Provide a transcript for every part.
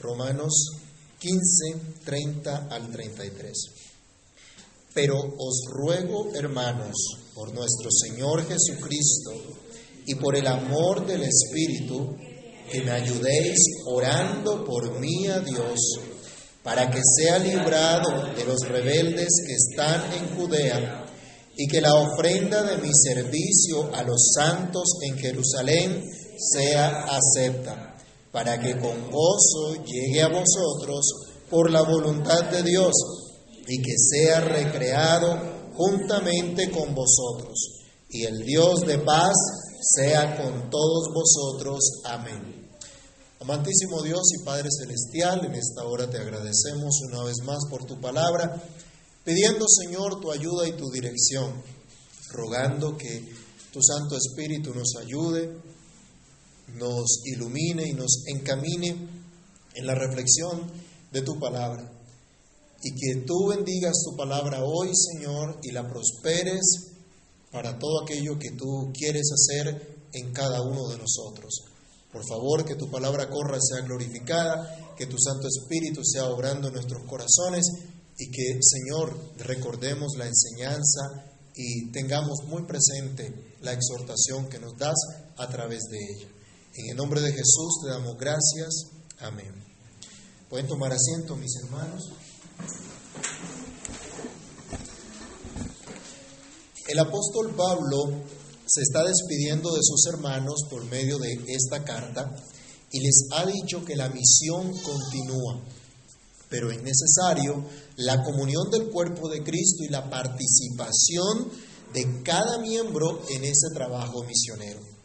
Romanos 15, 30 al 33. Pero os ruego, hermanos, por nuestro Señor Jesucristo y por el amor del Espíritu, que me ayudéis orando por mí a Dios, para que sea librado de los rebeldes que están en Judea, y que la ofrenda de mi servicio a los santos en Jerusalén sea acepta, para que con gozo llegue a vosotros por la voluntad de Dios, y que sea recreado juntamente con vosotros. Y el Dios de paz sea con todos vosotros. Amén. Amantísimo Dios y Padre Celestial, en esta hora te agradecemos una vez más por tu palabra, pidiendo Señor tu ayuda y tu dirección, rogando que tu Santo Espíritu nos ayude, nos ilumine y nos encamine en la reflexión de tu palabra. Y que tú bendigas tu palabra hoy, Señor, y la prosperes para todo aquello que tú quieres hacer en cada uno de nosotros. Por favor, que tu palabra corra sea glorificada, que tu Santo Espíritu sea obrando en nuestros corazones y que, Señor, recordemos la enseñanza y tengamos muy presente la exhortación que nos das a través de ella. En el nombre de Jesús te damos gracias. Amén. Pueden tomar asiento, mis hermanos. El apóstol Pablo se está despidiendo de sus hermanos por medio de esta carta y les ha dicho que la misión continúa, pero es necesario la comunión del cuerpo de Cristo y la participación de cada miembro en ese trabajo misionero.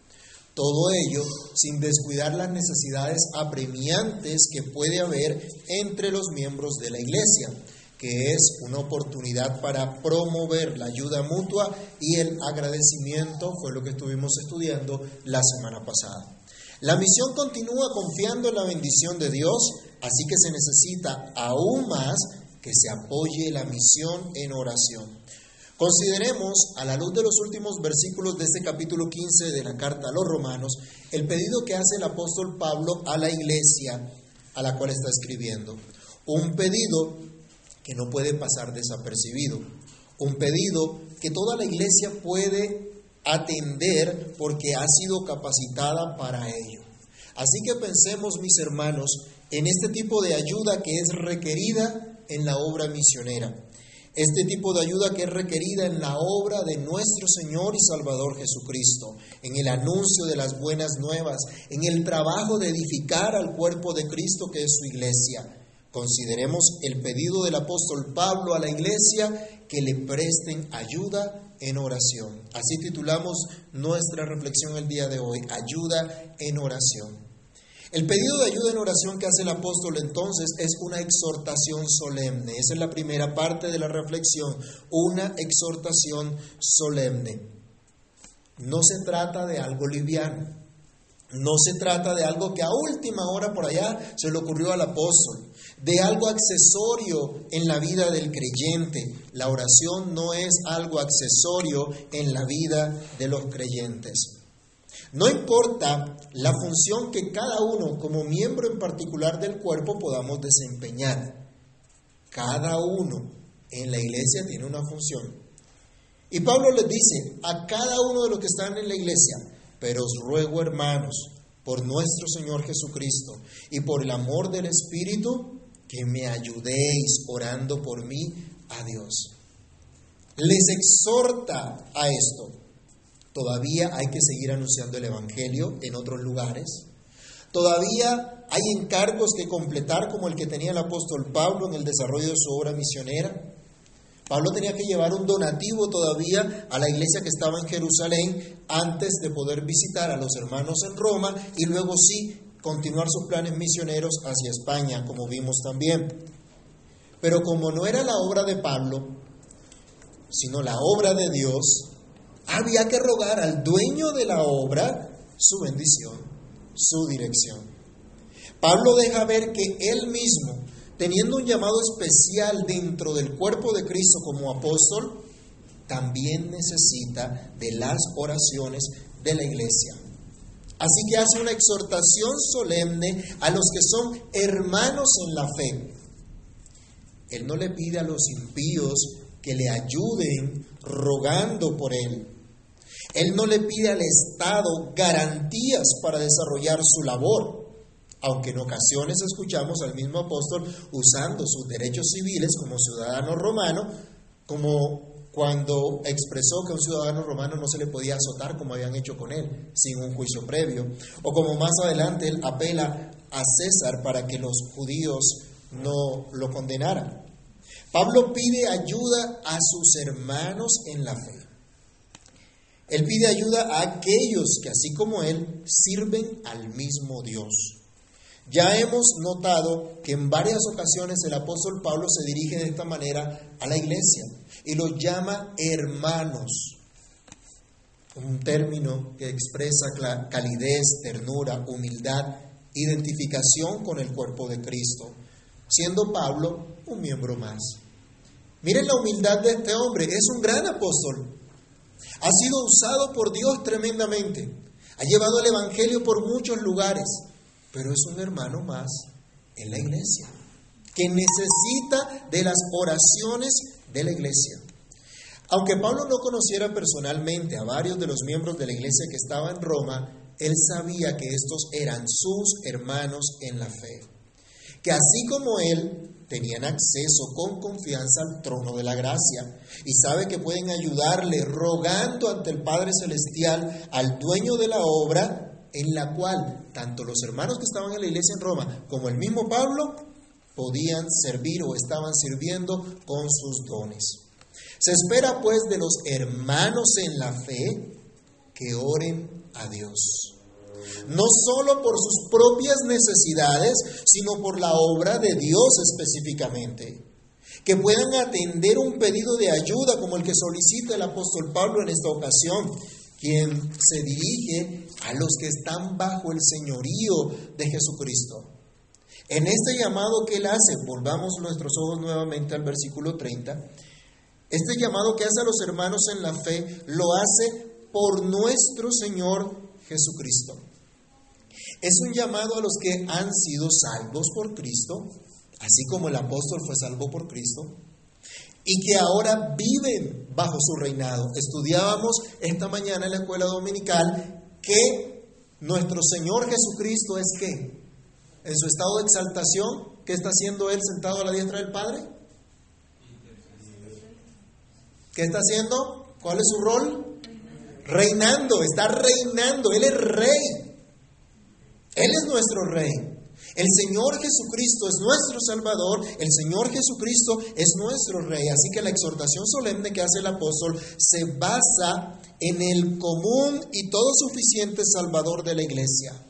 Todo ello sin descuidar las necesidades apremiantes que puede haber entre los miembros de la iglesia que es una oportunidad para promover la ayuda mutua y el agradecimiento, fue lo que estuvimos estudiando la semana pasada. La misión continúa confiando en la bendición de Dios, así que se necesita aún más que se apoye la misión en oración. Consideremos, a la luz de los últimos versículos de este capítulo 15 de la carta a los romanos, el pedido que hace el apóstol Pablo a la iglesia a la cual está escribiendo. Un pedido que no puede pasar desapercibido. Un pedido que toda la iglesia puede atender porque ha sido capacitada para ello. Así que pensemos, mis hermanos, en este tipo de ayuda que es requerida en la obra misionera. Este tipo de ayuda que es requerida en la obra de nuestro Señor y Salvador Jesucristo, en el anuncio de las buenas nuevas, en el trabajo de edificar al cuerpo de Cristo que es su iglesia Consideremos el pedido del apóstol Pablo a la iglesia que le presten ayuda en oración. Así titulamos nuestra reflexión el día de hoy, ayuda en oración. El pedido de ayuda en oración que hace el apóstol entonces es una exhortación solemne. Esa es la primera parte de la reflexión, una exhortación solemne. No se trata de algo liviano, no se trata de algo que a última hora por allá se le ocurrió al apóstol de algo accesorio en la vida del creyente. La oración no es algo accesorio en la vida de los creyentes. No importa la función que cada uno como miembro en particular del cuerpo podamos desempeñar. Cada uno en la iglesia tiene una función. Y Pablo les dice a cada uno de los que están en la iglesia, pero os ruego hermanos, por nuestro Señor Jesucristo y por el amor del Espíritu, que me ayudéis orando por mí a Dios. Les exhorta a esto. Todavía hay que seguir anunciando el Evangelio en otros lugares. Todavía hay encargos que completar como el que tenía el apóstol Pablo en el desarrollo de su obra misionera. Pablo tenía que llevar un donativo todavía a la iglesia que estaba en Jerusalén antes de poder visitar a los hermanos en Roma y luego sí continuar sus planes misioneros hacia España, como vimos también. Pero como no era la obra de Pablo, sino la obra de Dios, había que rogar al dueño de la obra su bendición, su dirección. Pablo deja ver que él mismo, teniendo un llamado especial dentro del cuerpo de Cristo como apóstol, también necesita de las oraciones de la iglesia. Así que hace una exhortación solemne a los que son hermanos en la fe. Él no le pide a los impíos que le ayuden rogando por él. Él no le pide al Estado garantías para desarrollar su labor, aunque en ocasiones escuchamos al mismo apóstol usando sus derechos civiles como ciudadano romano, como cuando expresó que a un ciudadano romano no se le podía azotar como habían hecho con él, sin un juicio previo, o como más adelante él apela a César para que los judíos no lo condenaran. Pablo pide ayuda a sus hermanos en la fe. Él pide ayuda a aquellos que, así como él, sirven al mismo Dios. Ya hemos notado que en varias ocasiones el apóstol Pablo se dirige de esta manera a la iglesia y los llama hermanos, un término que expresa calidez, ternura, humildad, identificación con el cuerpo de Cristo, siendo Pablo un miembro más. Miren la humildad de este hombre, es un gran apóstol, ha sido usado por Dios tremendamente, ha llevado el Evangelio por muchos lugares, pero es un hermano más en la iglesia, que necesita de las oraciones de la iglesia. Aunque Pablo no conociera personalmente a varios de los miembros de la iglesia que estaba en Roma, él sabía que estos eran sus hermanos en la fe, que así como él tenían acceso con confianza al trono de la gracia y sabe que pueden ayudarle rogando ante el Padre Celestial al dueño de la obra en la cual tanto los hermanos que estaban en la iglesia en Roma como el mismo Pablo podían servir o estaban sirviendo con sus dones. Se espera pues de los hermanos en la fe que oren a Dios. No solo por sus propias necesidades, sino por la obra de Dios específicamente. Que puedan atender un pedido de ayuda como el que solicita el apóstol Pablo en esta ocasión, quien se dirige a los que están bajo el señorío de Jesucristo. En este llamado que él hace, volvamos nuestros ojos nuevamente al versículo 30, este llamado que hace a los hermanos en la fe lo hace por nuestro Señor Jesucristo. Es un llamado a los que han sido salvos por Cristo, así como el apóstol fue salvo por Cristo, y que ahora viven bajo su reinado. Estudiábamos esta mañana en la escuela dominical que nuestro Señor Jesucristo es que en su estado de exaltación, ¿qué está haciendo Él sentado a la diestra del Padre? ¿Qué está haciendo? ¿Cuál es su rol? Reinando, está reinando, Él es rey. Él es nuestro rey. El Señor Jesucristo es nuestro Salvador, el Señor Jesucristo es nuestro Rey. Así que la exhortación solemne que hace el apóstol se basa en el común y todo suficiente Salvador de la iglesia.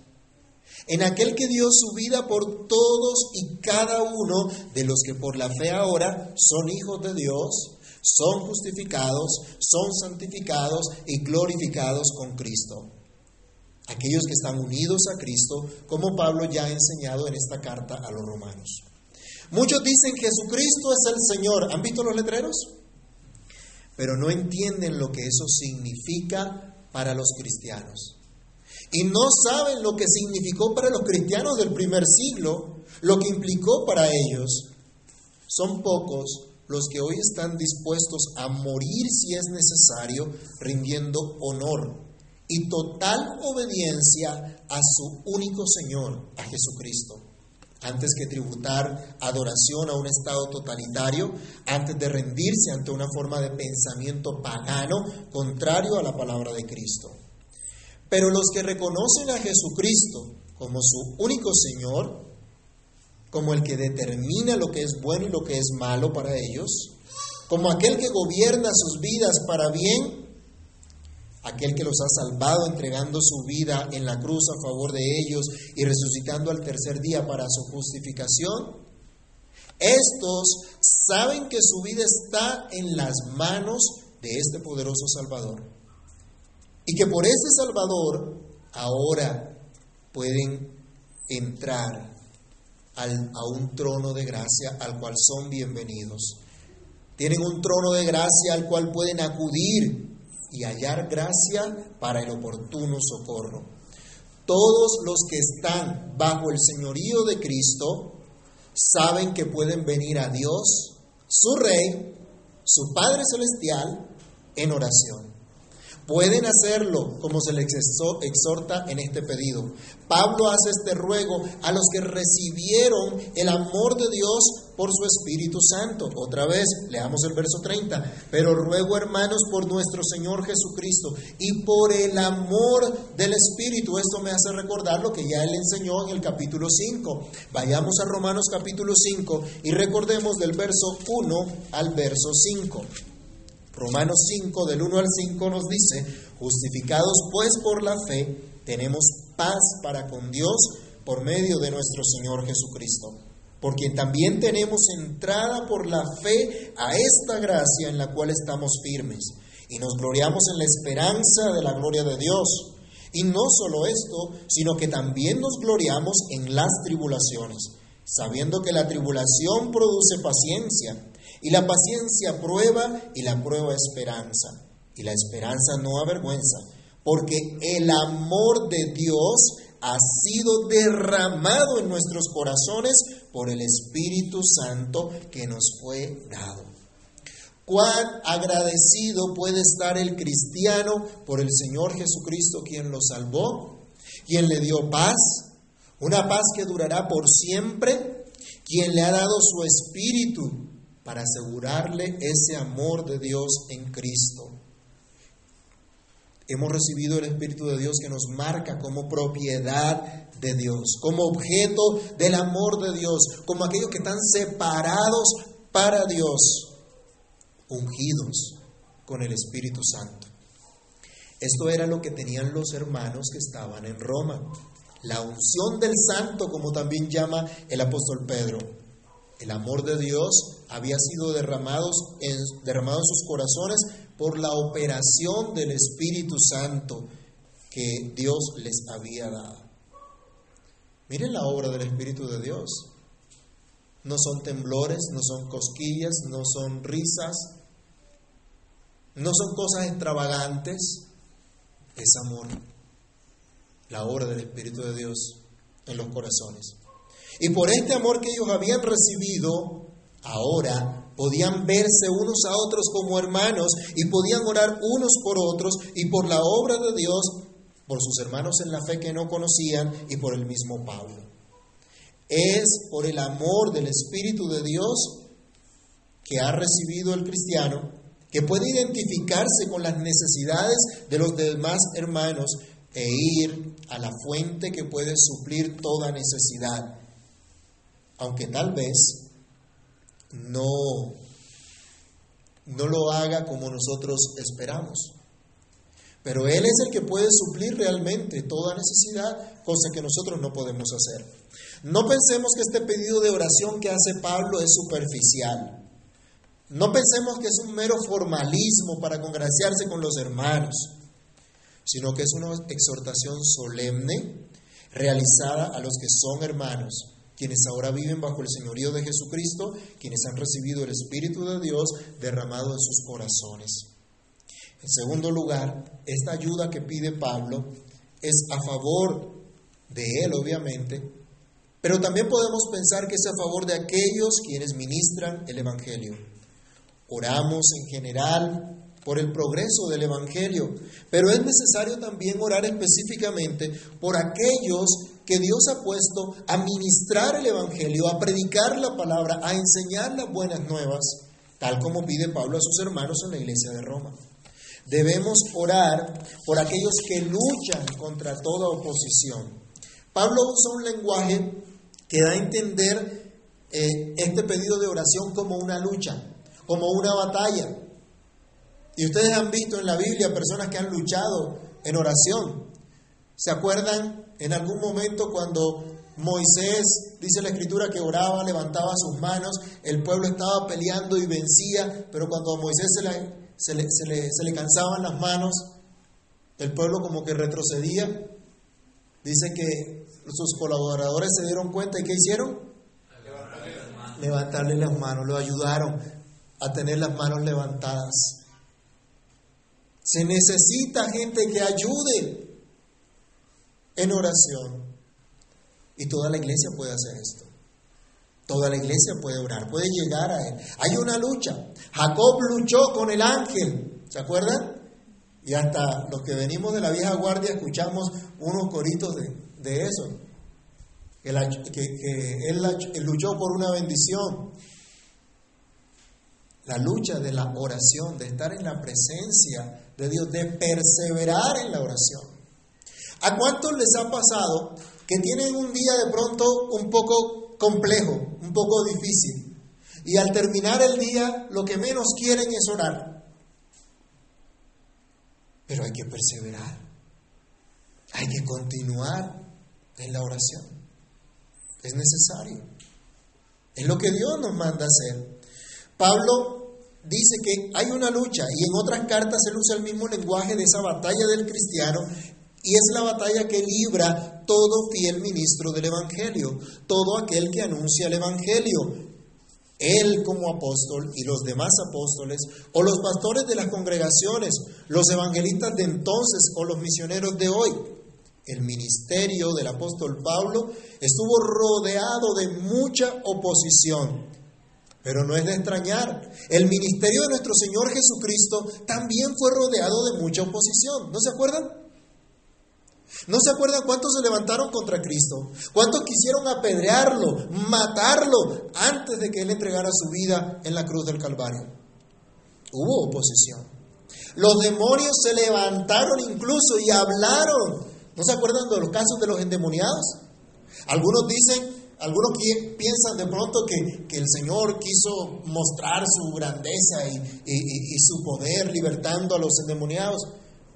En aquel que dio su vida por todos y cada uno de los que por la fe ahora son hijos de Dios, son justificados, son santificados y glorificados con Cristo aquellos que están unidos a Cristo, como Pablo ya ha enseñado en esta carta a los romanos. Muchos dicen Jesucristo es el Señor. ¿Han visto los letreros? Pero no entienden lo que eso significa para los cristianos. Y no saben lo que significó para los cristianos del primer siglo, lo que implicó para ellos. Son pocos los que hoy están dispuestos a morir si es necesario, rindiendo honor y total obediencia a su único Señor, a Jesucristo, antes que tributar adoración a un Estado totalitario, antes de rendirse ante una forma de pensamiento pagano contrario a la palabra de Cristo. Pero los que reconocen a Jesucristo como su único Señor, como el que determina lo que es bueno y lo que es malo para ellos, como aquel que gobierna sus vidas para bien aquel que los ha salvado entregando su vida en la cruz a favor de ellos y resucitando al tercer día para su justificación. Estos saben que su vida está en las manos de este poderoso Salvador y que por este Salvador ahora pueden entrar a un trono de gracia al cual son bienvenidos. Tienen un trono de gracia al cual pueden acudir y hallar gracia para el oportuno socorro. Todos los que están bajo el señorío de Cristo saben que pueden venir a Dios, su Rey, su Padre Celestial, en oración. Pueden hacerlo como se les exhorta en este pedido. Pablo hace este ruego a los que recibieron el amor de Dios por su Espíritu Santo. Otra vez, leamos el verso 30. Pero ruego, hermanos, por nuestro Señor Jesucristo y por el amor del Espíritu. Esto me hace recordar lo que ya él enseñó en el capítulo 5. Vayamos a Romanos capítulo 5 y recordemos del verso 1 al verso 5. Romanos 5, del 1 al 5 nos dice, justificados pues por la fe, tenemos paz para con Dios por medio de nuestro Señor Jesucristo, por quien también tenemos entrada por la fe a esta gracia en la cual estamos firmes, y nos gloriamos en la esperanza de la gloria de Dios. Y no solo esto, sino que también nos gloriamos en las tribulaciones, sabiendo que la tribulación produce paciencia y la paciencia prueba y la prueba esperanza. Y la esperanza no avergüenza, porque el amor de Dios ha sido derramado en nuestros corazones por el Espíritu Santo que nos fue dado. Cuán agradecido puede estar el cristiano por el Señor Jesucristo quien lo salvó, quien le dio paz, una paz que durará por siempre, quien le ha dado su espíritu para asegurarle ese amor de Dios en Cristo. Hemos recibido el Espíritu de Dios que nos marca como propiedad de Dios, como objeto del amor de Dios, como aquellos que están separados para Dios, ungidos con el Espíritu Santo. Esto era lo que tenían los hermanos que estaban en Roma. La unción del santo, como también llama el apóstol Pedro. El amor de Dios había sido derramado en, derramado en sus corazones por la operación del Espíritu Santo que Dios les había dado. Miren la obra del Espíritu de Dios. No son temblores, no son cosquillas, no son risas, no son cosas extravagantes, es amor. La obra del Espíritu de Dios en los corazones. Y por este amor que ellos habían recibido, ahora podían verse unos a otros como hermanos y podían orar unos por otros y por la obra de Dios, por sus hermanos en la fe que no conocían y por el mismo Pablo. Es por el amor del Espíritu de Dios que ha recibido el cristiano, que puede identificarse con las necesidades de los demás hermanos e ir a la fuente que puede suplir toda necesidad, aunque tal vez no, no lo haga como nosotros esperamos. Pero Él es el que puede suplir realmente toda necesidad, cosa que nosotros no podemos hacer. No pensemos que este pedido de oración que hace Pablo es superficial. No pensemos que es un mero formalismo para congraciarse con los hermanos, sino que es una exhortación solemne realizada a los que son hermanos quienes ahora viven bajo el señorío de Jesucristo, quienes han recibido el Espíritu de Dios derramado en sus corazones. En segundo lugar, esta ayuda que pide Pablo es a favor de él, obviamente, pero también podemos pensar que es a favor de aquellos quienes ministran el Evangelio. Oramos en general por el progreso del Evangelio, pero es necesario también orar específicamente por aquellos que Dios ha puesto a ministrar el Evangelio, a predicar la palabra, a enseñar las buenas nuevas, tal como pide Pablo a sus hermanos en la iglesia de Roma. Debemos orar por aquellos que luchan contra toda oposición. Pablo usa un lenguaje que da a entender eh, este pedido de oración como una lucha, como una batalla. Y ustedes han visto en la Biblia personas que han luchado en oración. ¿Se acuerdan en algún momento cuando Moisés, dice la escritura, que oraba, levantaba sus manos, el pueblo estaba peleando y vencía, pero cuando a Moisés se le, se le, se le, cansaban las manos, el pueblo como que retrocedía. Dice que sus colaboradores se dieron cuenta y ¿qué hicieron? Las manos, Levantarle las manos lo ayudaron a tener las manos levantadas. Se necesita gente que ayude en oración. Y toda la iglesia puede hacer esto. Toda la iglesia puede orar, puede llegar a Él. Hay una lucha. Jacob luchó con el ángel, ¿se acuerdan? Y hasta los que venimos de la vieja guardia escuchamos unos coritos de, eso. Que, él, él luchó por una bendición. La lucha de la oración, de estar en la presencia de Dios, de perseverar en la oración. ¿A cuántos les ha pasado que tienen un día de pronto un poco complejo, un poco difícil? Y al terminar el día lo que menos quieren es orar. Pero hay que perseverar. Hay que continuar en la oración. Es necesario. Es lo que Dios nos manda hacer. Pablo dice que hay una lucha y en otras cartas él usa el mismo lenguaje de esa batalla del cristiano y es la batalla que libra todo fiel ministro del Evangelio, todo aquel que anuncia el Evangelio. Él como apóstol y los demás apóstoles, o los pastores de las congregaciones, los evangelistas de entonces o los misioneros de hoy. El ministerio del apóstol Pablo estuvo rodeado de mucha oposición, pero no es de extrañar. El ministerio de nuestro Señor Jesucristo también fue rodeado de mucha oposición. ¿No se acuerdan? ¿No se acuerdan cuántos se levantaron contra Cristo? ¿Cuántos quisieron apedrearlo, matarlo antes de que Él entregara su vida en la cruz del Calvario? Hubo oposición. Los demonios se levantaron incluso y hablaron. ¿No se acuerdan de los casos de los endemoniados? Algunos dicen, algunos piensan de pronto que, el Señor quiso mostrar su grandeza y su poder libertando a los endemoniados.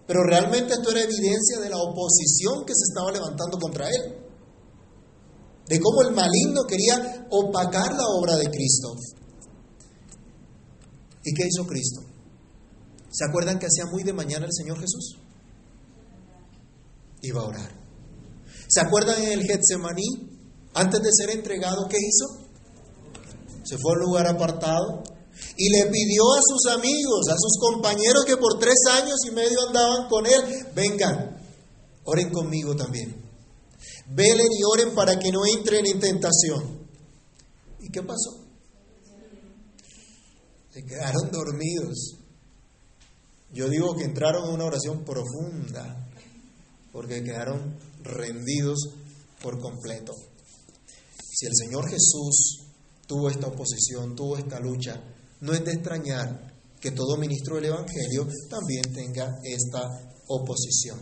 Pero realmente esto era evidencia de la oposición que se estaba levantando contra él. De cómo el maligno quería opacar la obra de Cristo. ¿Y qué hizo Cristo? ¿Se acuerdan que hacía muy de mañana el Señor Jesús? Iba a orar. ¿Se acuerdan en el Getsemaní? Antes de ser entregado, ¿qué hizo? Se fue a un lugar apartado, y le pidió a sus amigos, a sus compañeros que por tres años y medio andaban con él, vengan, oren conmigo también. Velen y oren para que no entren en tentación. ¿Y qué pasó? Se quedaron dormidos. Yo digo que entraron en una oración profunda, porque quedaron rendidos por completo. Si el Señor Jesús tuvo esta oposición, tuvo esta lucha, no es de extrañar que todo ministro del Evangelio también tenga esta oposición.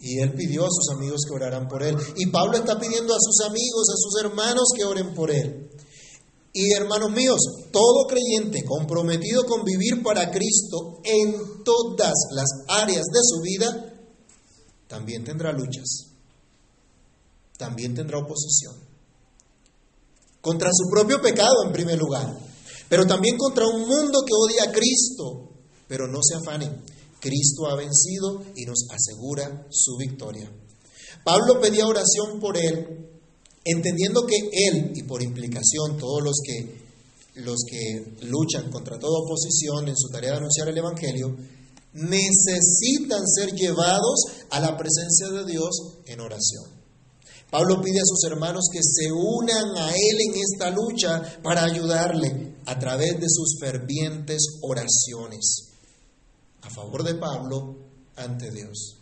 Y él pidió a sus amigos que oraran por él. Y Pablo está pidiendo a sus amigos, a sus hermanos que oren por él. Y hermanos míos, todo creyente comprometido con vivir para Cristo en todas las áreas de su vida, también tendrá luchas, también tendrá oposición. Contra su propio pecado en primer lugar, pero también contra un mundo que odia a Cristo. Pero no se afanen, Cristo ha vencido y nos asegura su victoria. Pablo pedía oración por él, entendiendo que él, y por implicación todos los que, los que luchan contra toda oposición en su tarea de anunciar el Evangelio, necesitan ser llevados a la presencia de Dios en oración. Pablo pide a sus hermanos que se unan a él en esta lucha para ayudarle a través de sus fervientes oraciones a favor de Pablo ante Dios.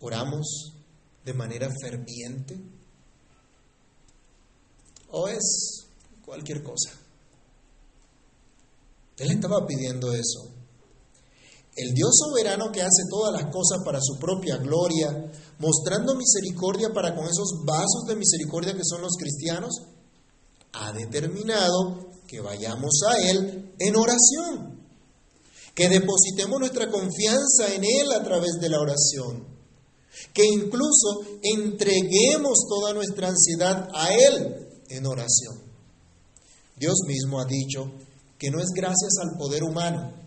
¿Oramos de manera ferviente? ¿O es cualquier cosa? Él estaba pidiendo eso. El Dios soberano que hace todas las cosas para su propia gloria, mostrando misericordia para con esos vasos de misericordia que son los cristianos, ha determinado que vayamos a Él en oración, que depositemos nuestra confianza en Él a través de la oración, que incluso entreguemos toda nuestra ansiedad a Él en oración. Dios mismo ha dicho que no es gracias al poder humano,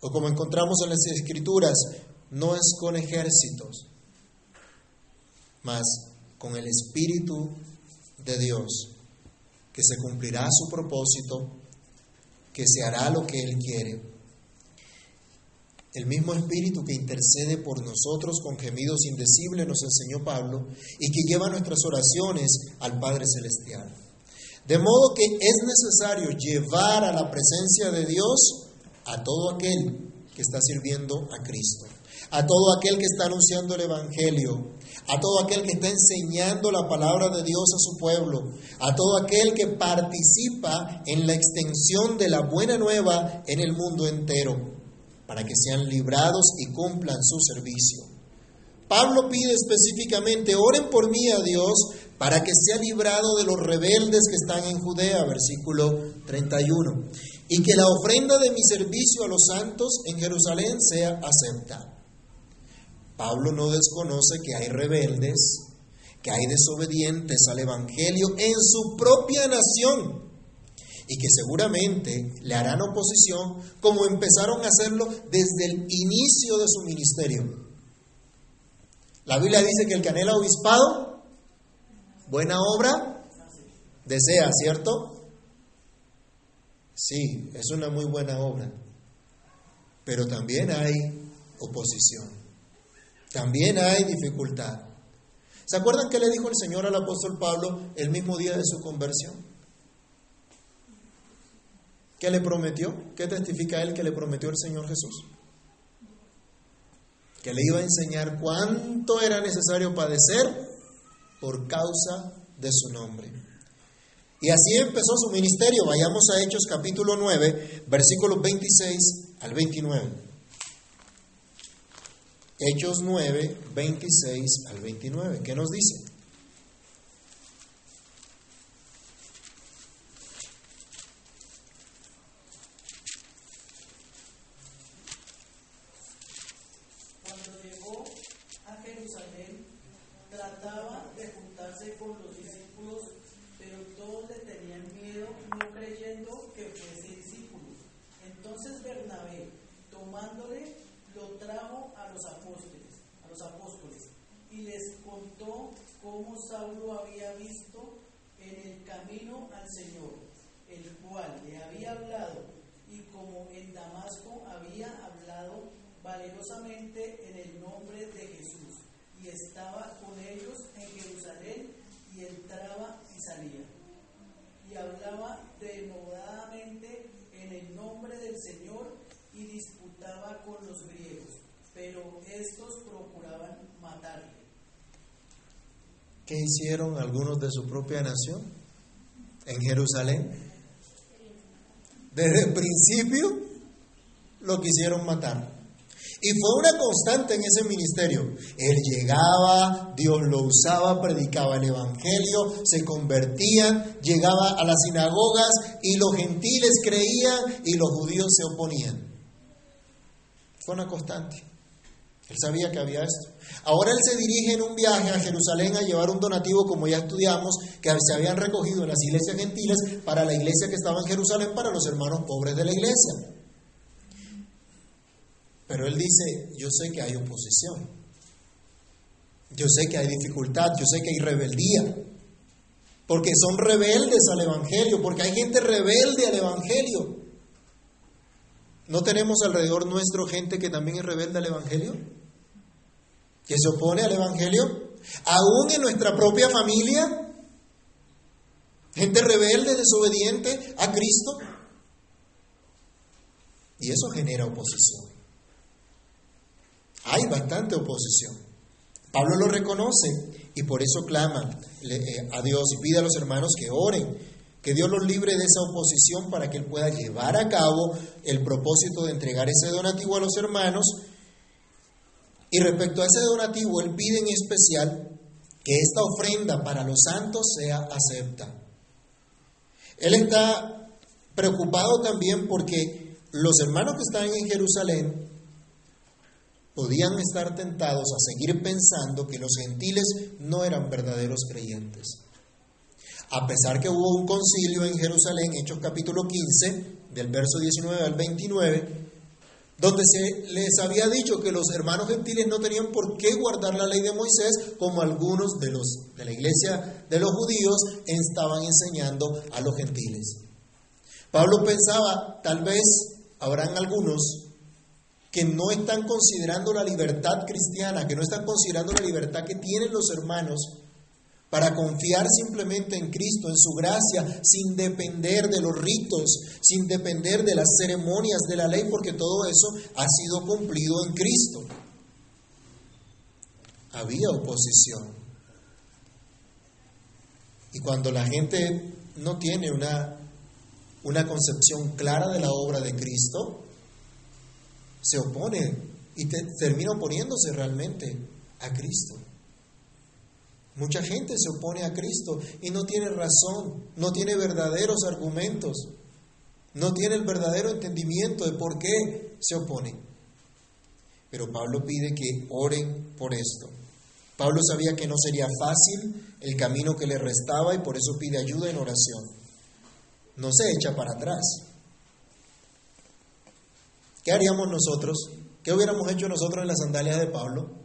o como encontramos en las escrituras, no es con ejércitos, mas con el Espíritu de Dios, que se cumplirá su propósito, que se hará lo que Él quiere. El mismo Espíritu que intercede por nosotros con gemidos indecibles nos enseñó Pablo y que lleva nuestras oraciones al Padre Celestial. De modo que es necesario llevar a la presencia de Dios a todo aquel que está sirviendo a Cristo, a todo aquel que está anunciando el Evangelio, a todo aquel que está enseñando la palabra de Dios a su pueblo, a todo aquel que participa en la extensión de la buena nueva en el mundo entero para que sean librados y cumplan su servicio. Pablo pide específicamente, oren por mí a Dios para que sea librado de los rebeldes que están en Judea, versículo 31, y que la ofrenda de mi servicio a los santos en Jerusalén sea aceptada. Pablo no desconoce que hay rebeldes, que hay desobedientes al Evangelio en su propia nación y que seguramente le harán oposición como empezaron a hacerlo desde el inicio de su ministerio. La Biblia dice que el que anhela obispado, buena obra, desea, ¿cierto? Sí, es una muy buena obra, pero también hay oposición, también hay dificultad. ¿Se acuerdan qué le dijo el Señor al apóstol Pablo el mismo día de su conversión? ¿Qué le prometió? ¿Qué testifica él que le prometió el Señor Jesús? Que le iba a enseñar cuánto era necesario padecer por causa de su nombre. Y así empezó su ministerio. Vayamos a Hechos capítulo 9, versículos 26 al 29. Hechos 9, 26 al 29. ¿Qué nos dice? ¿Qué hicieron algunos de su propia nación en Jerusalén? Desde el principio lo quisieron matar. Y fue una constante en ese ministerio. Él llegaba, Dios lo usaba, predicaba el Evangelio, se convertían, llegaba a las sinagogas y los gentiles creían y los judíos se oponían. Fue una constante. Él sabía que había esto. Ahora él se dirige en un viaje a Jerusalén a llevar un donativo, como ya estudiamos, que se habían recogido en las iglesias gentiles para la iglesia que estaba en Jerusalén, para los hermanos pobres de la iglesia. Pero él dice, yo sé que hay oposición, yo sé que hay dificultad, yo sé que hay rebeldía, porque son rebeldes al Evangelio, porque hay gente rebelde al Evangelio. ¿No tenemos alrededor nuestro gente que también es rebelde al Evangelio? Que se opone al Evangelio, aún en nuestra propia familia, gente rebelde, desobediente a Cristo. Y eso genera oposición. Hay bastante oposición. Pablo lo reconoce y por eso clama eh, a Dios y pide a los hermanos que oren, que Dios los libre de esa oposición para que Él pueda llevar a cabo el propósito de entregar ese donativo a los hermanos y respecto a ese donativo, él pide en especial que esta ofrenda para los santos sea acepta. Él está preocupado también porque los hermanos que están en Jerusalén podían estar tentados a seguir pensando que los gentiles no eran verdaderos creyentes. A pesar que hubo un concilio en Jerusalén, Hechos capítulo 15, del verso 19 al 29, donde se les había dicho que los hermanos gentiles no tenían por qué guardar la ley de Moisés, como algunos de los de la iglesia de los judíos estaban enseñando a los gentiles. Pablo pensaba, tal vez habrán algunos que no están considerando la libertad cristiana, que no están considerando la libertad que tienen los hermanos para confiar simplemente en Cristo, en su gracia, sin depender de los ritos, sin depender de las ceremonias de la ley, porque todo eso ha sido cumplido en Cristo. Había oposición. Y cuando la gente no tiene una, una concepción clara de la obra de Cristo, se opone y termina oponiéndose realmente a Cristo. Mucha gente se opone a Cristo y no tiene razón, no tiene verdaderos argumentos, no tiene el verdadero entendimiento de por qué se opone. Pero Pablo pide que oren por esto. Pablo sabía que no sería fácil el camino que le restaba y por eso pide ayuda en oración. No se echa para atrás. ¿Qué haríamos nosotros? ¿Qué hubiéramos hecho nosotros en las sandalias de Pablo?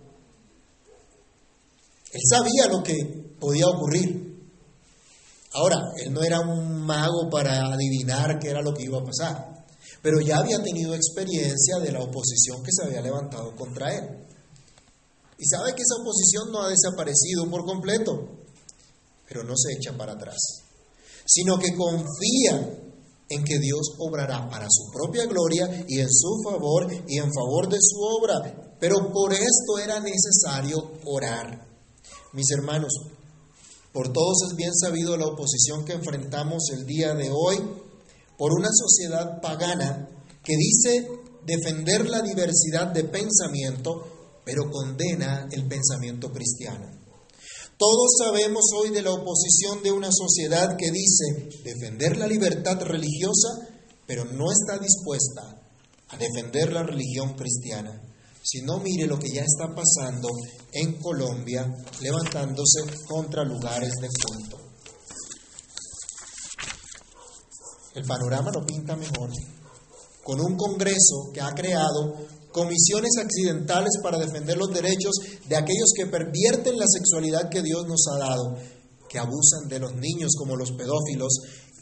Él sabía lo que podía ocurrir. Ahora, él no era un mago para adivinar qué era lo que iba a pasar, pero ya había tenido experiencia de la oposición que se había levantado contra él. Y sabe que esa oposición no ha desaparecido por completo, pero no se echa para atrás, sino que confía en que Dios obrará para su propia gloria y en su favor y en favor de su obra. Pero por esto era necesario orar. Mis hermanos, por todos es bien sabido la oposición que enfrentamos el día de hoy por una sociedad pagana que dice defender la diversidad de pensamiento, pero condena el pensamiento cristiano. Todos sabemos hoy de la oposición de una sociedad que dice defender la libertad religiosa, pero no está dispuesta a defender la religión cristiana. Si no, mire lo que ya está pasando en Colombia, levantándose contra lugares de culto. El panorama lo pinta mejor, con un Congreso que ha creado comisiones accidentales para defender los derechos de aquellos que pervierten la sexualidad que Dios nos ha dado, que abusan de los niños como los pedófilos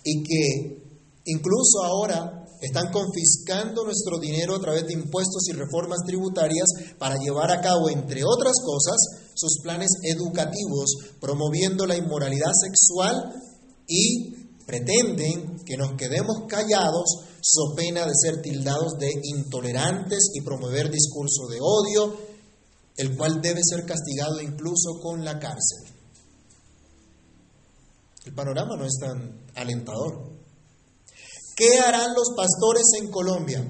y que incluso ahora están confiscando nuestro dinero a través de impuestos y reformas tributarias para llevar a cabo, entre otras cosas, sus planes educativos, promoviendo la inmoralidad sexual y pretenden que nos quedemos callados so pena de ser tildados de intolerantes y promover discurso de odio, el cual debe ser castigado incluso con la cárcel. El panorama no es tan alentador. ¿Qué harán los pastores en Colombia?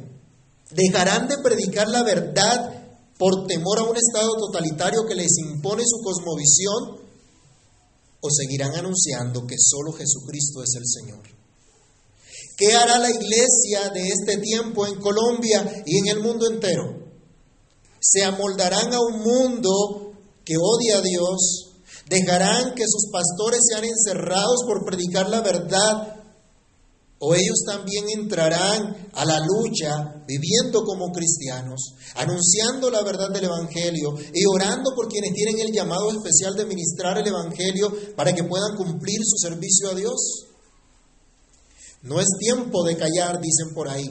¿Dejarán de predicar la verdad por temor a un Estado totalitario que les impone su cosmovisión? ¿O seguirán anunciando que solo Jesucristo es el Señor? ¿Qué hará la iglesia de este tiempo en Colombia y en el mundo entero? ¿Se amoldarán a un mundo que odia a Dios? ¿Dejarán que sus pastores sean encerrados por predicar la verdad o ellos también entrarán a la lucha viviendo como cristianos, anunciando la verdad del Evangelio y orando por quienes tienen el llamado especial de ministrar el Evangelio para que puedan cumplir su servicio a Dios. No es tiempo de callar, dicen por ahí.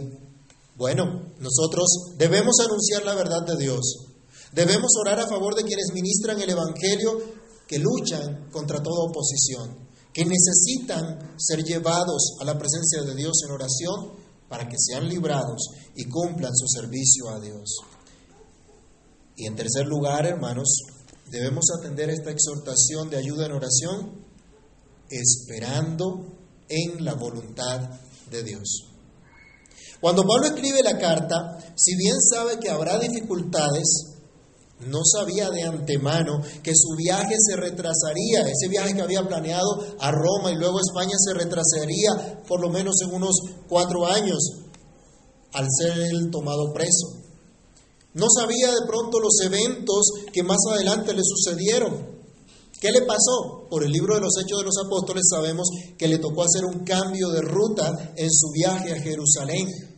Bueno, nosotros debemos anunciar la verdad de Dios. Debemos orar a favor de quienes ministran el Evangelio que luchan contra toda oposición que necesitan ser llevados a la presencia de Dios en oración para que sean librados y cumplan su servicio a Dios. Y en tercer lugar, hermanos, debemos atender esta exhortación de ayuda en oración esperando en la voluntad de Dios. Cuando Pablo escribe la carta, si bien sabe que habrá dificultades, no sabía de antemano que su viaje se retrasaría, ese viaje que había planeado a Roma y luego a España se retrasaría por lo menos en unos cuatro años al ser él tomado preso. No sabía de pronto los eventos que más adelante le sucedieron. ¿Qué le pasó? Por el libro de los Hechos de los Apóstoles sabemos que le tocó hacer un cambio de ruta en su viaje a Jerusalén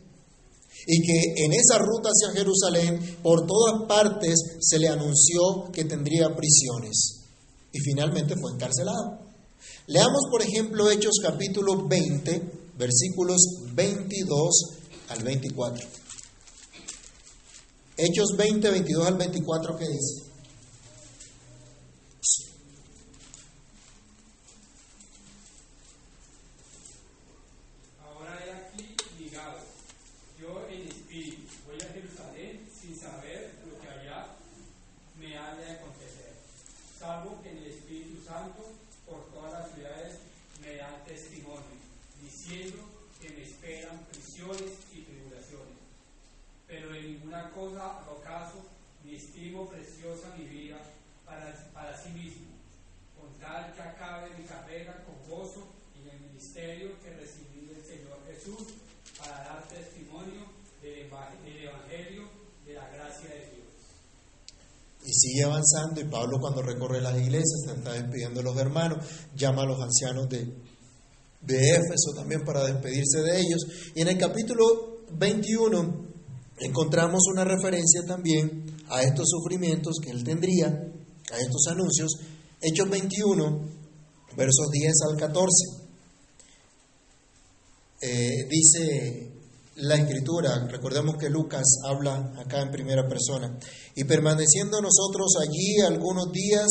y que en esa ruta hacia Jerusalén, por todas partes, se le anunció que tendría prisiones y finalmente fue encarcelado. Leamos, por ejemplo, Hechos capítulo 20, versículos 22 al 24. Hechos 20, 22 al 24, ¿qué dice? Sigue avanzando y Pablo cuando recorre las iglesias está despidiendo de los hermanos, llama a los ancianos de, de Éfeso también para despedirse de ellos. Y en el capítulo 21 encontramos una referencia también a estos sufrimientos que él tendría, a estos anuncios, Hechos 21, versos 10 al 14. Eh, dice la escritura, recordemos que Lucas habla acá en primera persona, y permaneciendo nosotros allí algunos días,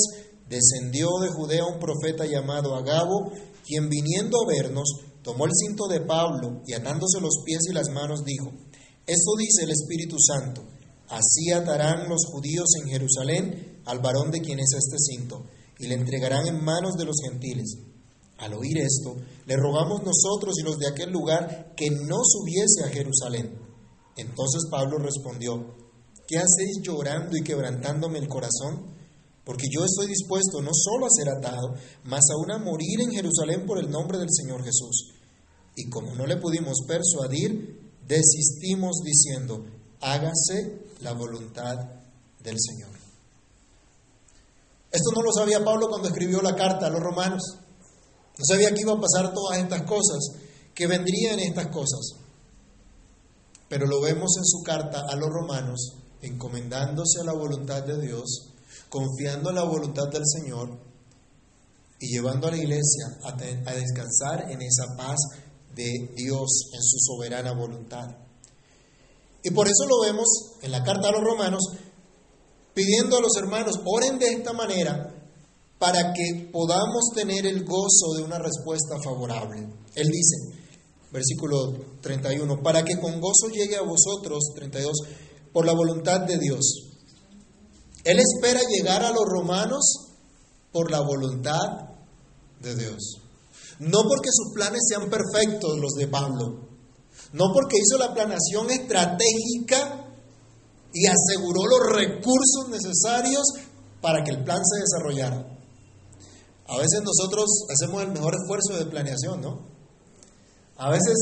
descendió de Judea un profeta llamado Agabo, quien viniendo a vernos, tomó el cinto de Pablo y atándose los pies y las manos dijo, esto dice el Espíritu Santo, así atarán los judíos en Jerusalén al varón de quien es este cinto, y le entregarán en manos de los gentiles. Al oír esto, le rogamos nosotros y los de aquel lugar que no subiese a Jerusalén. Entonces Pablo respondió, ¿Qué hacéis llorando y quebrantándome el corazón? Porque yo estoy dispuesto no solo a ser atado, mas aún a morir en Jerusalén por el nombre del Señor Jesús. Y como no le pudimos persuadir, desistimos diciendo, hágase la voluntad del Señor. Esto no lo sabía Pablo cuando escribió la carta a los romanos. No sabía que iba a pasar todas estas cosas, que vendrían estas cosas. Pero lo vemos en su carta a los romanos encomendándose a la voluntad de Dios, confiando en la voluntad del Señor y llevando a la iglesia a, descansar en esa paz de Dios, en su soberana voluntad. Y por eso lo vemos en la carta a los romanos, pidiendo a los hermanos, oren de esta manera para que podamos tener el gozo de una respuesta favorable. Él dice, versículo 31, para que con gozo llegue a vosotros, 32, por la voluntad de Dios. Él espera llegar a los romanos por la voluntad de Dios. No porque sus planes sean perfectos los de Pablo, no porque hizo la planación estratégica y aseguró los recursos necesarios para que el plan se desarrollara. A veces nosotros hacemos el mejor esfuerzo de planeación, ¿no? A veces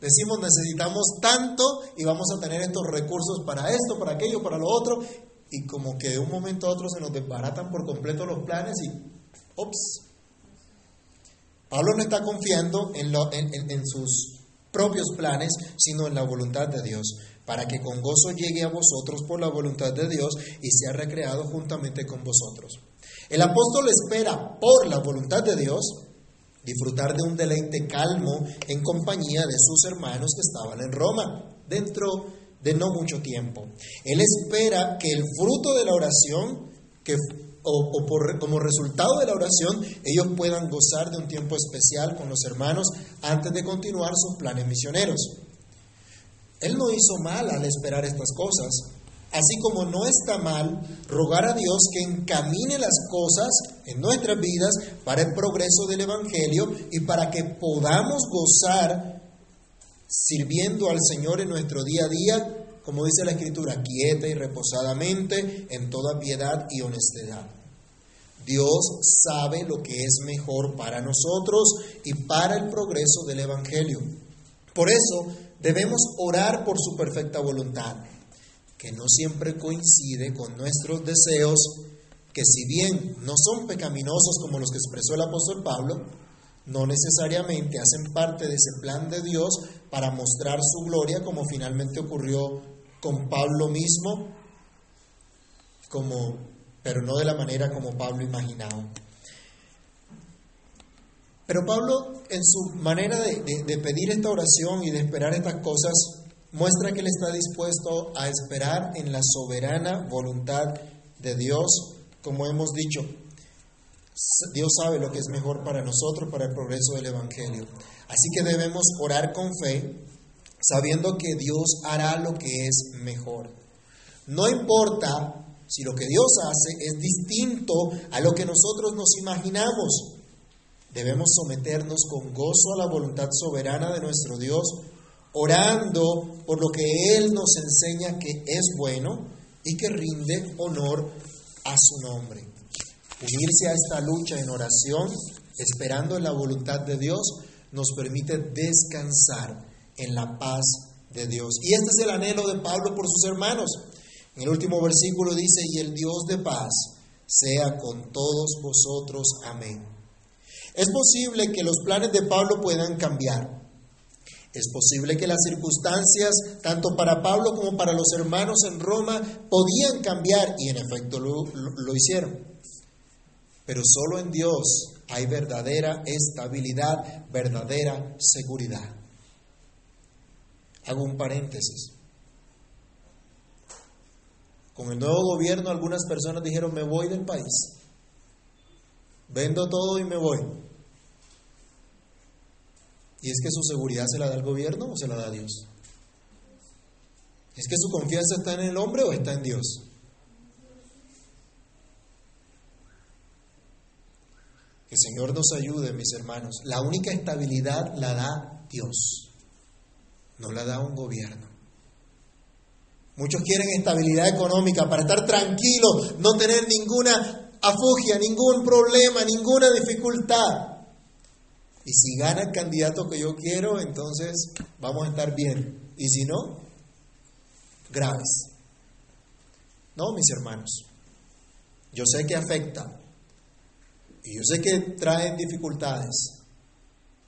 Decimos necesitamos tanto y vamos a tener estos recursos para esto, para aquello, para lo otro, y como que de un momento a otro se nos desbaratan por completo los planes y ¡ops! Pablo no está confiando en, en sus propios planes, sino en la voluntad de Dios, para que con gozo llegue a vosotros por la voluntad de Dios y sea recreado juntamente con vosotros. El apóstol espera por la voluntad de Dios disfrutar de un deleite calmo en compañía de sus hermanos que estaban en Roma, dentro de no mucho tiempo. Él espera que el fruto de la oración, que, o, por, como resultado de la oración, ellos puedan gozar de un tiempo especial con los hermanos antes de continuar sus planes misioneros. Él no hizo mal al esperar estas cosas, Así como no está mal rogar a Dios que encamine las cosas en nuestras vidas para el progreso del Evangelio y para que podamos gozar sirviendo al Señor en nuestro día a día, como dice la Escritura, quieta y reposadamente, en toda piedad y honestidad. Dios sabe lo que es mejor para nosotros y para el progreso del Evangelio. Por eso debemos orar por su perfecta voluntad que no siempre coincide con nuestros deseos, que si bien no son pecaminosos como los que expresó el apóstol Pablo, no necesariamente hacen parte de ese plan de Dios para mostrar su gloria como finalmente ocurrió con Pablo mismo, como, pero no de la manera como Pablo imaginaba. Pero Pablo, en su manera de, pedir esta oración y de esperar estas cosas, muestra que él está dispuesto a esperar en la soberana voluntad de Dios, como hemos dicho. Dios sabe lo que es mejor para nosotros, para el progreso del Evangelio. Así que debemos orar con fe, sabiendo que Dios hará lo que es mejor. No importa si lo que Dios hace es distinto a lo que nosotros nos imaginamos. Debemos someternos con gozo a la voluntad soberana de nuestro Dios, orando por lo que Él nos enseña que es bueno y que rinde honor a su nombre. Unirse a esta lucha en oración, esperando en la voluntad de Dios, nos permite descansar en la paz de Dios. Y este es el anhelo de Pablo por sus hermanos. En el último versículo dice, y el Dios de paz sea con todos vosotros. Amén. Es posible que los planes de Pablo puedan cambiar. Es posible que las circunstancias, tanto para Pablo como para los hermanos en Roma, podían cambiar y en efecto lo, hicieron. Pero solo en Dios hay verdadera estabilidad, verdadera seguridad. Hago un paréntesis. Con el nuevo gobierno algunas personas dijeron, me voy del país. Vendo todo y me voy. ¿Y es que su seguridad se la da el gobierno o se la da Dios? ¿Es que su confianza está en el hombre o está en Dios? Que el Señor nos ayude, mis hermanos. La única estabilidad la da Dios, no la da un gobierno. Muchos quieren estabilidad económica para estar tranquilos, no tener ninguna afugia, ningún problema, ninguna dificultad. Y si gana el candidato que yo quiero, entonces vamos a estar bien. Y si no, graves. No, mis hermanos. Yo sé que afecta. Y yo sé que traen dificultades.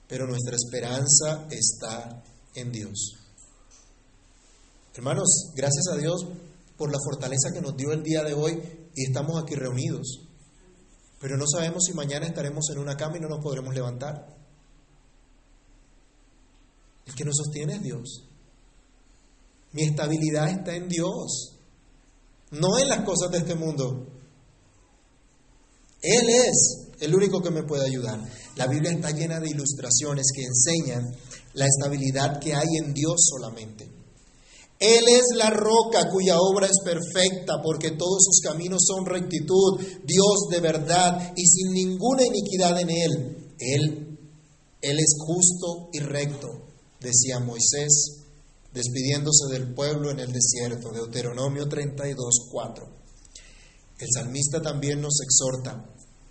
Pero nuestra esperanza está en Dios. Hermanos, gracias a Dios por la fortaleza que nos dio el día de hoy y estamos aquí reunidos. Pero no sabemos si mañana estaremos en una cama y no nos podremos levantar. El que nos sostiene es Dios. Mi estabilidad está en Dios, no en las cosas de este mundo. Él es el único que me puede ayudar. La Biblia está llena de ilustraciones que enseñan la estabilidad que hay en Dios solamente. Él es la roca cuya obra es perfecta porque todos sus caminos son rectitud, Dios de verdad y sin ninguna iniquidad en él. Él, él es justo y recto, decía Moisés, despidiéndose del pueblo en el desierto, Deuteronomio 32, 4. El salmista también nos exhorta,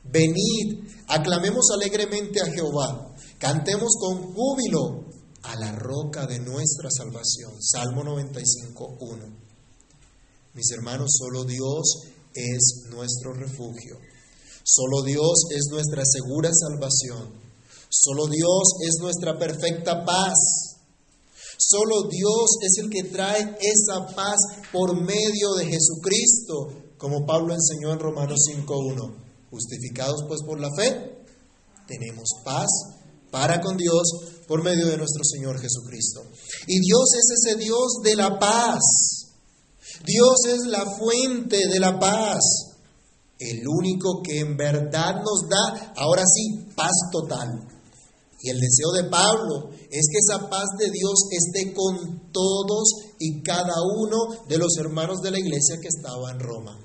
venid, aclamemos alegremente a Jehová, cantemos con júbilo a la roca de nuestra salvación. Salmo 95, 1. Mis hermanos, solo Dios es nuestro refugio. Solo Dios es nuestra segura salvación. Solo Dios es nuestra perfecta paz. Solo Dios es el que trae esa paz por medio de Jesucristo, como Pablo enseñó en Romanos 5.1. Justificados pues por la fe, tenemos paz para con Dios por medio de nuestro Señor Jesucristo. Y Dios es ese Dios de la paz. Dios es la fuente de la paz. El único que en verdad nos da, ahora sí, paz total. Y el deseo de Pablo es que esa paz de Dios esté con todos y cada uno de los hermanos de la iglesia que estaba en Roma.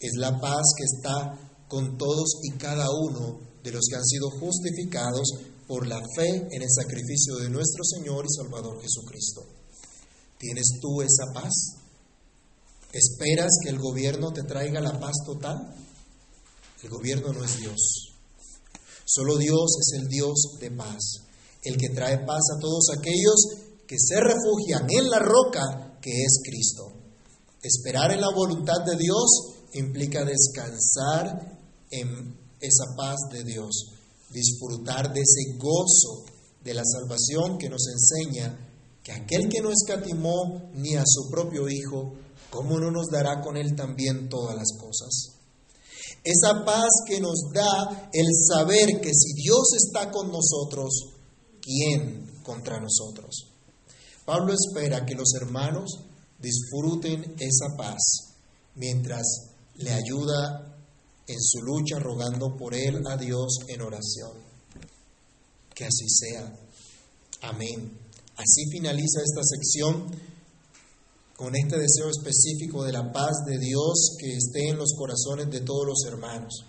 Es la paz que está con todos y cada uno de los que han sido justificados por la fe en el sacrificio de nuestro Señor y Salvador Jesucristo. ¿Tienes tú esa paz? ¿Esperas que el gobierno te traiga la paz total? El gobierno no es Dios. Solo Dios es el Dios de paz, el que trae paz a todos aquellos que se refugian en la roca que es Cristo. Esperar en la voluntad de Dios implica descansar en esa paz de Dios, disfrutar de ese gozo de la salvación que nos enseña que aquel que no escatimó ni a su propio Hijo, ¿cómo no nos dará con Él también todas las cosas? Esa paz que nos da el saber que si Dios está con nosotros, ¿quién contra nosotros? Pablo espera que los hermanos disfruten esa paz mientras le ayuda en su lucha rogando por él a Dios en oración. Que así sea. Amén. Así finaliza esta sección con este deseo específico de la paz de Dios que esté en los corazones de todos los hermanos.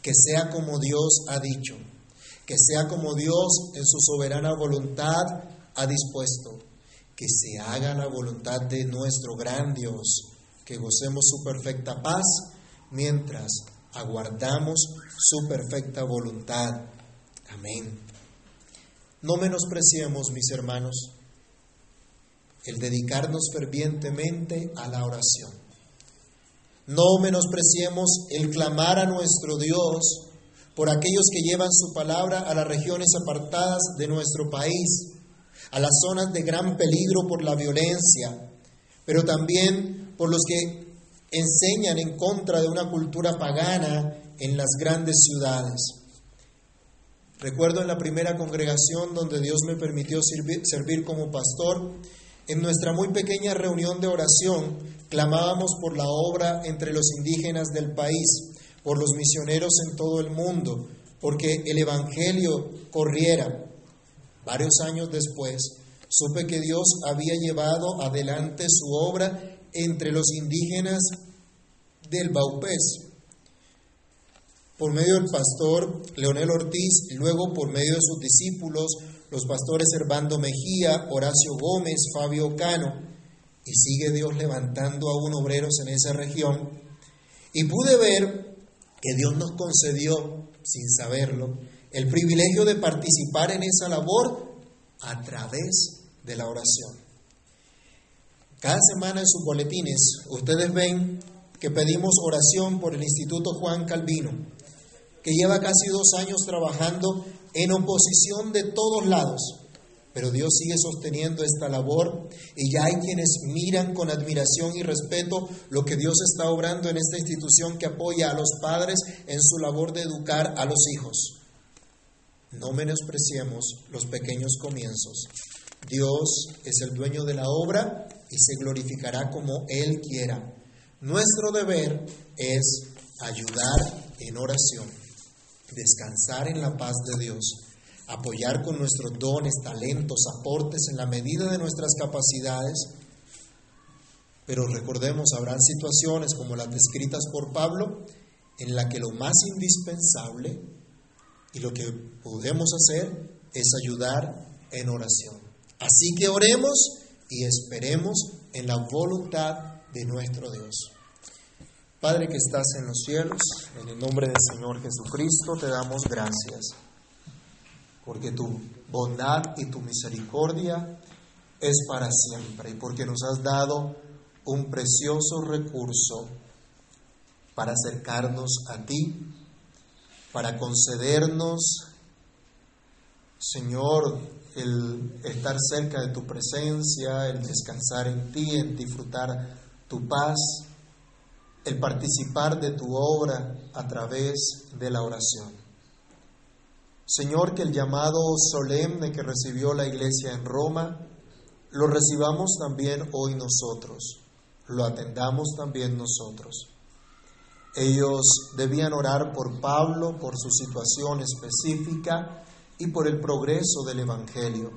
Que sea como Dios ha dicho, que sea como Dios en su soberana voluntad ha dispuesto, que se haga la voluntad de nuestro gran Dios, que gocemos su perfecta paz mientras aguardamos su perfecta voluntad. Amén. No menospreciemos, mis hermanos, el dedicarnos fervientemente a la oración. No menospreciemos el clamar a nuestro Dios por aquellos que llevan su palabra a las regiones apartadas de nuestro país, a las zonas de gran peligro por la violencia, pero también por los que enseñan en contra de una cultura pagana en las grandes ciudades. Recuerdo en la primera congregación donde Dios me permitió servir, como pastor, en nuestra muy pequeña reunión de oración clamábamos por la obra entre los indígenas del país, por los misioneros en todo el mundo, porque el Evangelio corriera. Varios años después, supe que Dios había llevado adelante su obra entre los indígenas del Baupés, por medio del pastor Leonel Ortiz y luego por medio de sus discípulos, los pastores Hervando Mejía, Horacio Gómez, Fabio Cano, y sigue Dios levantando aún obreros en esa región. Y pude ver que Dios nos concedió, sin saberlo, el privilegio de participar en esa labor a través de la oración. Cada semana en sus boletines ustedes ven que pedimos oración por el Instituto Juan Calvino, que lleva casi dos años trabajando en oposición de todos lados, pero Dios sigue sosteniendo esta labor y ya hay quienes miran con admiración y respeto lo que Dios está obrando en esta institución que apoya a los padres en su labor de educar a los hijos. No menospreciemos los pequeños comienzos. Dios es el dueño de la obra y se glorificará como Él quiera. Nuestro deber es ayudar en oración, descansar en la paz de Dios, apoyar con nuestros dones, talentos, aportes en la medida de nuestras capacidades. Pero recordemos, habrán situaciones como las descritas por Pablo, en la que lo más indispensable y lo que podemos hacer es ayudar en oración. Así que oremos y esperemos en la voluntad de nuestro Dios. Padre que estás en los cielos, en el nombre del Señor Jesucristo te damos gracias, porque tu bondad y tu misericordia es para siempre y porque nos has dado un precioso recurso para acercarnos a ti, para concedernos, Señor, el estar cerca de tu presencia, el descansar en ti, el disfrutar tu paz, el participar de tu obra a través de la oración. Señor, que el llamado solemne que recibió la iglesia en Roma, lo recibamos también hoy nosotros, lo atendamos también nosotros. Ellos debían orar por Pablo, por su situación específica, y por el progreso del Evangelio.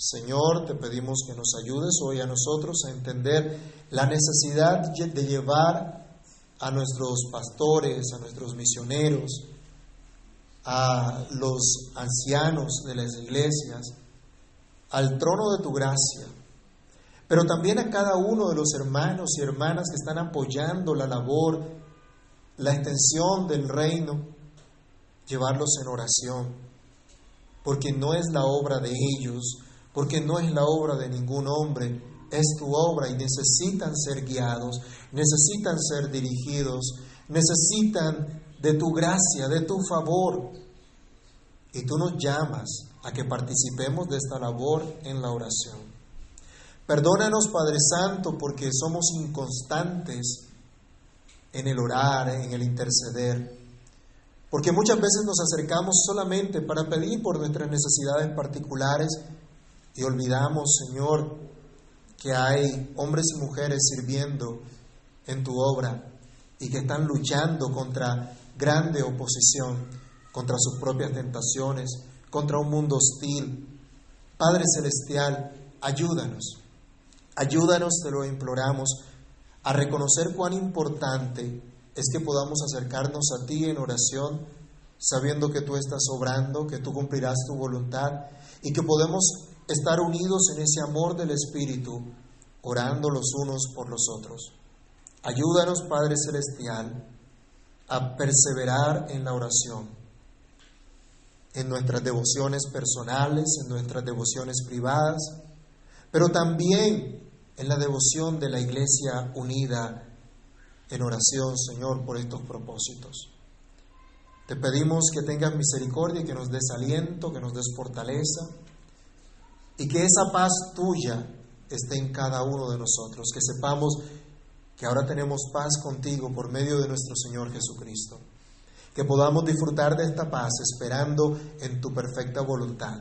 Señor, te pedimos que nos ayudes hoy a nosotros a entender la necesidad de llevar a nuestros pastores, a nuestros misioneros, a los ancianos de las iglesias, al trono de tu gracia, pero también a cada uno de los hermanos y hermanas que están apoyando la labor, la extensión del reino, llevarlos en oración porque no es la obra de ellos, porque no es la obra de ningún hombre, es tu obra y necesitan ser guiados, necesitan ser dirigidos, necesitan de tu gracia, de tu favor. Y tú nos llamas a que participemos de esta labor en la oración. Perdónanos, Padre Santo, porque somos inconstantes en el orar, en el interceder. Porque muchas veces nos acercamos solamente para pedir por nuestras necesidades particulares y olvidamos, Señor, que hay hombres y mujeres sirviendo en tu obra y que están luchando contra grande oposición, contra sus propias tentaciones, contra un mundo hostil. Padre Celestial, ayúdanos, ayúdanos, te lo imploramos, a reconocer cuán importante es que podamos acercarnos a ti en oración, sabiendo que tú estás obrando, que tú cumplirás tu voluntad y que podemos estar unidos en ese amor del Espíritu, orando los unos por los otros. Ayúdanos, Padre Celestial, a perseverar en la oración, en nuestras devociones personales, en nuestras devociones privadas, pero también en la devoción de la Iglesia unida en oración, Señor, por estos propósitos. Te pedimos que tengas misericordia que nos des aliento, que nos des fortaleza y que esa paz tuya esté en cada uno de nosotros, que sepamos que ahora tenemos paz contigo por medio de nuestro Señor Jesucristo, que podamos disfrutar de esta paz esperando en tu perfecta voluntad,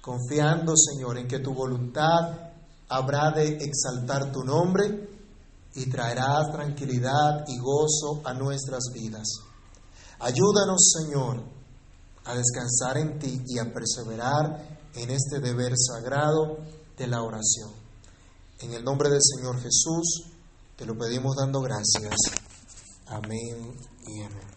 confiando, Señor, en que tu voluntad habrá de exaltar tu nombre y traerá tranquilidad y gozo a nuestras vidas. Ayúdanos, Señor, a descansar en ti y a perseverar en este deber sagrado de la oración. En el nombre del Señor Jesús, te lo pedimos dando gracias. Amén y amén.